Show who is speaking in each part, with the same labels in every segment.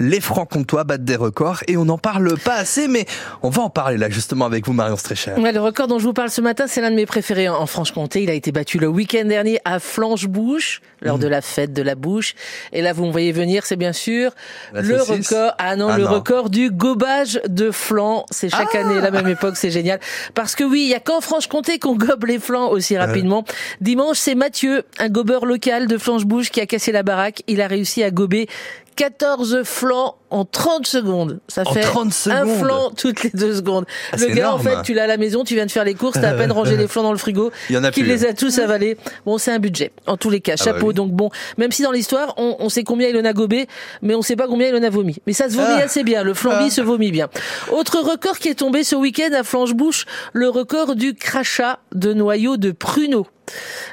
Speaker 1: Les francs-comtois battent des records et on n'en parle pas assez, mais on va en parler là justement avec vous, Marion Strécher.
Speaker 2: Ouais, le record dont je vous parle ce matin, c'est l'un de mes préférés en Franche-Comté. Il a été battu le week-end dernier à Flanche-Bouche, lors de la fête de la bouche. Et là, vous me voyez venir, c'est bien sûr
Speaker 1: La
Speaker 2: le
Speaker 1: saucisse
Speaker 2: record, ah non,
Speaker 1: Ah
Speaker 2: le
Speaker 1: non.
Speaker 2: record du gobage de flancs. C'est chaque
Speaker 1: Ah
Speaker 2: année, la même époque, c'est génial. Parce que oui, il y a qu'en Franche-Comté qu'on gobe les flancs aussi rapidement. Dimanche, c'est Mathieu, un gobeur local de Flanche-Bouche qui a cassé la baraque. Il a réussi à gober 14 flancs en 30 secondes. Ça
Speaker 1: En
Speaker 2: fait
Speaker 1: 30
Speaker 2: un flanc toutes les deux secondes.
Speaker 1: Ah,
Speaker 2: le gars, en fait, tu l'as à la maison, tu viens de faire les courses, t'as à peine rangé les flancs dans le frigo,
Speaker 1: Il y en a
Speaker 2: qu'il les a tous avalés. Bon, c'est un budget. En tous les cas,
Speaker 1: Ah bah
Speaker 2: chapeau.
Speaker 1: oui.
Speaker 2: Donc bon, même si dans l'histoire, on, on sait combien il en a gobé, mais on sait pas combien il en a vomi. Mais ça se vomit
Speaker 1: Ah.
Speaker 2: assez bien. Le flambi se vomit bien. Autre record qui est tombé ce week-end à Flanche-Bouche, le record du crachat de noyaux de pruneaux.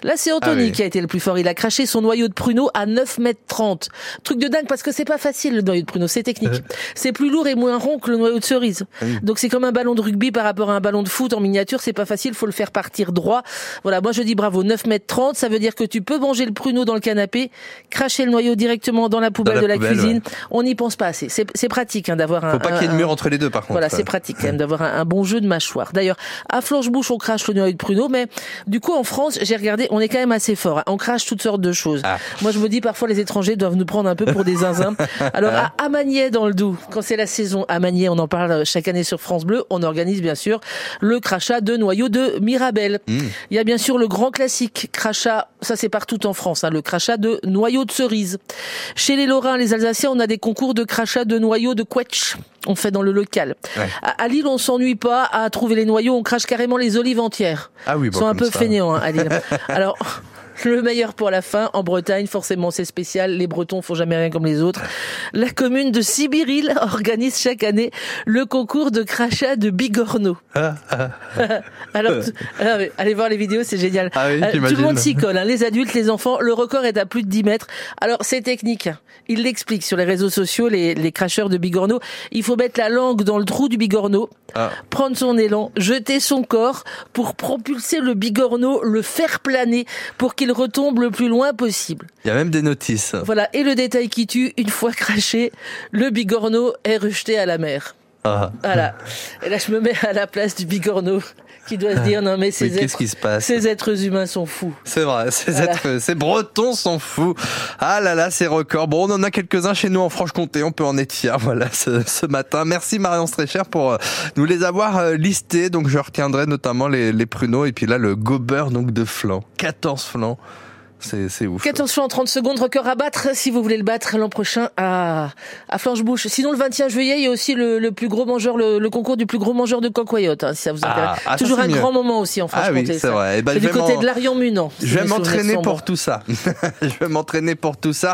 Speaker 2: Là, c'est Anthony
Speaker 1: Ah oui.
Speaker 2: qui a été le plus fort. Il a craché son noyau de pruneau à 9 mètres 30. Truc de dingue parce que c'est pas facile le noyau de pruneau, c'est technique. C'est plus lourd et moins rond que le noyau de cerise.
Speaker 1: Ah oui.
Speaker 2: Donc c'est comme un ballon de rugby par rapport à un ballon de foot en miniature, c'est pas facile, faut le faire partir droit. Voilà, moi je dis bravo, 9 mètres 30, ça veut dire que tu peux manger le pruneau dans le canapé, cracher le noyau directement dans la poubelle
Speaker 1: la
Speaker 2: de la
Speaker 1: poubelle,
Speaker 2: cuisine. On n'y pense pas assez. C'est pratique hein, d'avoir un
Speaker 1: Faut pas qu'il y ait de mur entre les deux par contre.
Speaker 2: voilà, c'est pratique quand même d'avoir un, un bon jeu de mâchoire. D'ailleurs, à Flanche-Bouche, on crache le noyau de pruneau, mais du coup, en France, j'ai regardé, on est quand même assez fort. hein. On crache toutes sortes de choses.
Speaker 1: Ah.
Speaker 2: Moi, je me dis parfois, les étrangers doivent nous prendre un peu pour des zinzins. Alors, à Amagné, dans le Doubs, quand c'est la saison Amagné, on en parle chaque année sur France Bleu, on organise bien sûr le crachat de noyaux de Mirabelle. Il y a bien sûr le grand classique crachat, ça c'est partout en France, hein, le crachat de noyaux de cerise. Chez les Lorrains, les Alsaciens, on a des concours de crachat de noyaux de quetch. On fait dans le local.
Speaker 1: Ouais.
Speaker 2: À, à Lille, on s'ennuie pas à trouver les noyaux, on crache carrément les olives entières.
Speaker 1: Ah oui,
Speaker 2: Ils
Speaker 1: bon,
Speaker 2: sont un peu fainéants hein, à Lille. Alors, le meilleur pour la fin, en Bretagne, forcément c'est spécial, les Bretons font jamais rien comme les autres. La commune de Sibiril organise chaque année le concours de crachat de bigorneau.
Speaker 1: Ah, ah.
Speaker 2: Alors, t- ah allez voir les vidéos, c'est génial.
Speaker 1: Ah oui,
Speaker 2: Euh, tout le monde s'y colle, hein, les adultes, les enfants. Le record est à plus de 10 mètres. Alors, c'est technique. Il l'explique sur les réseaux sociaux, les, les cracheurs de bigorneau. Il faut mettre la langue dans le trou du bigorneau,
Speaker 1: Ah.
Speaker 2: prendre son élan, jeter son corps pour propulser le bigorneau, le faire planer pour qu'il retombe le plus loin possible.
Speaker 1: Il y a même des notices.
Speaker 2: Voilà. Et le détail qui tue, une fois craché, le bigorneau est rejeté à la mer.
Speaker 1: Ah.
Speaker 2: Voilà. Et là, je me mets à la place du bigorneau qui doit se dire non mais ces
Speaker 1: Mais
Speaker 2: êtres,
Speaker 1: qui se passe
Speaker 2: ces êtres humains sont fous.
Speaker 1: C'est vrai, ces,
Speaker 2: Voilà.
Speaker 1: êtres- ces Bretons sont fous. Ah là là, ces records. Bon, on en a quelques-uns chez nous en Franche-Comté, on peut en être fier, voilà, ce, ce matin. Merci Marion Strécher pour euh, nous les avoir euh, listés. Donc je retiendrai notamment les, les pruneaux et puis là le gober donc de flanc. 14 flancs. C'est, c'est ouf.
Speaker 2: 14 fois en 30 secondes, record à battre si vous voulez le battre l'an prochain à, à Flanche-Bouche. Sinon, le 21 juillet, il y a aussi le, le plus gros mangeur, le, le concours du plus gros mangeur de cocoyote, hein, si ça vous
Speaker 1: Ah,
Speaker 2: intéresse.
Speaker 1: ah, ça,
Speaker 2: Toujours un
Speaker 1: mieux.
Speaker 2: grand moment aussi en
Speaker 1: Ah oui,
Speaker 2: Franche-Comté.
Speaker 1: c'est vrai. Eh ben,
Speaker 2: du côté de l'Arion-Munant. si
Speaker 1: Je vais m'entraîner pour tout ça. je vais m'entraîner pour tout ça.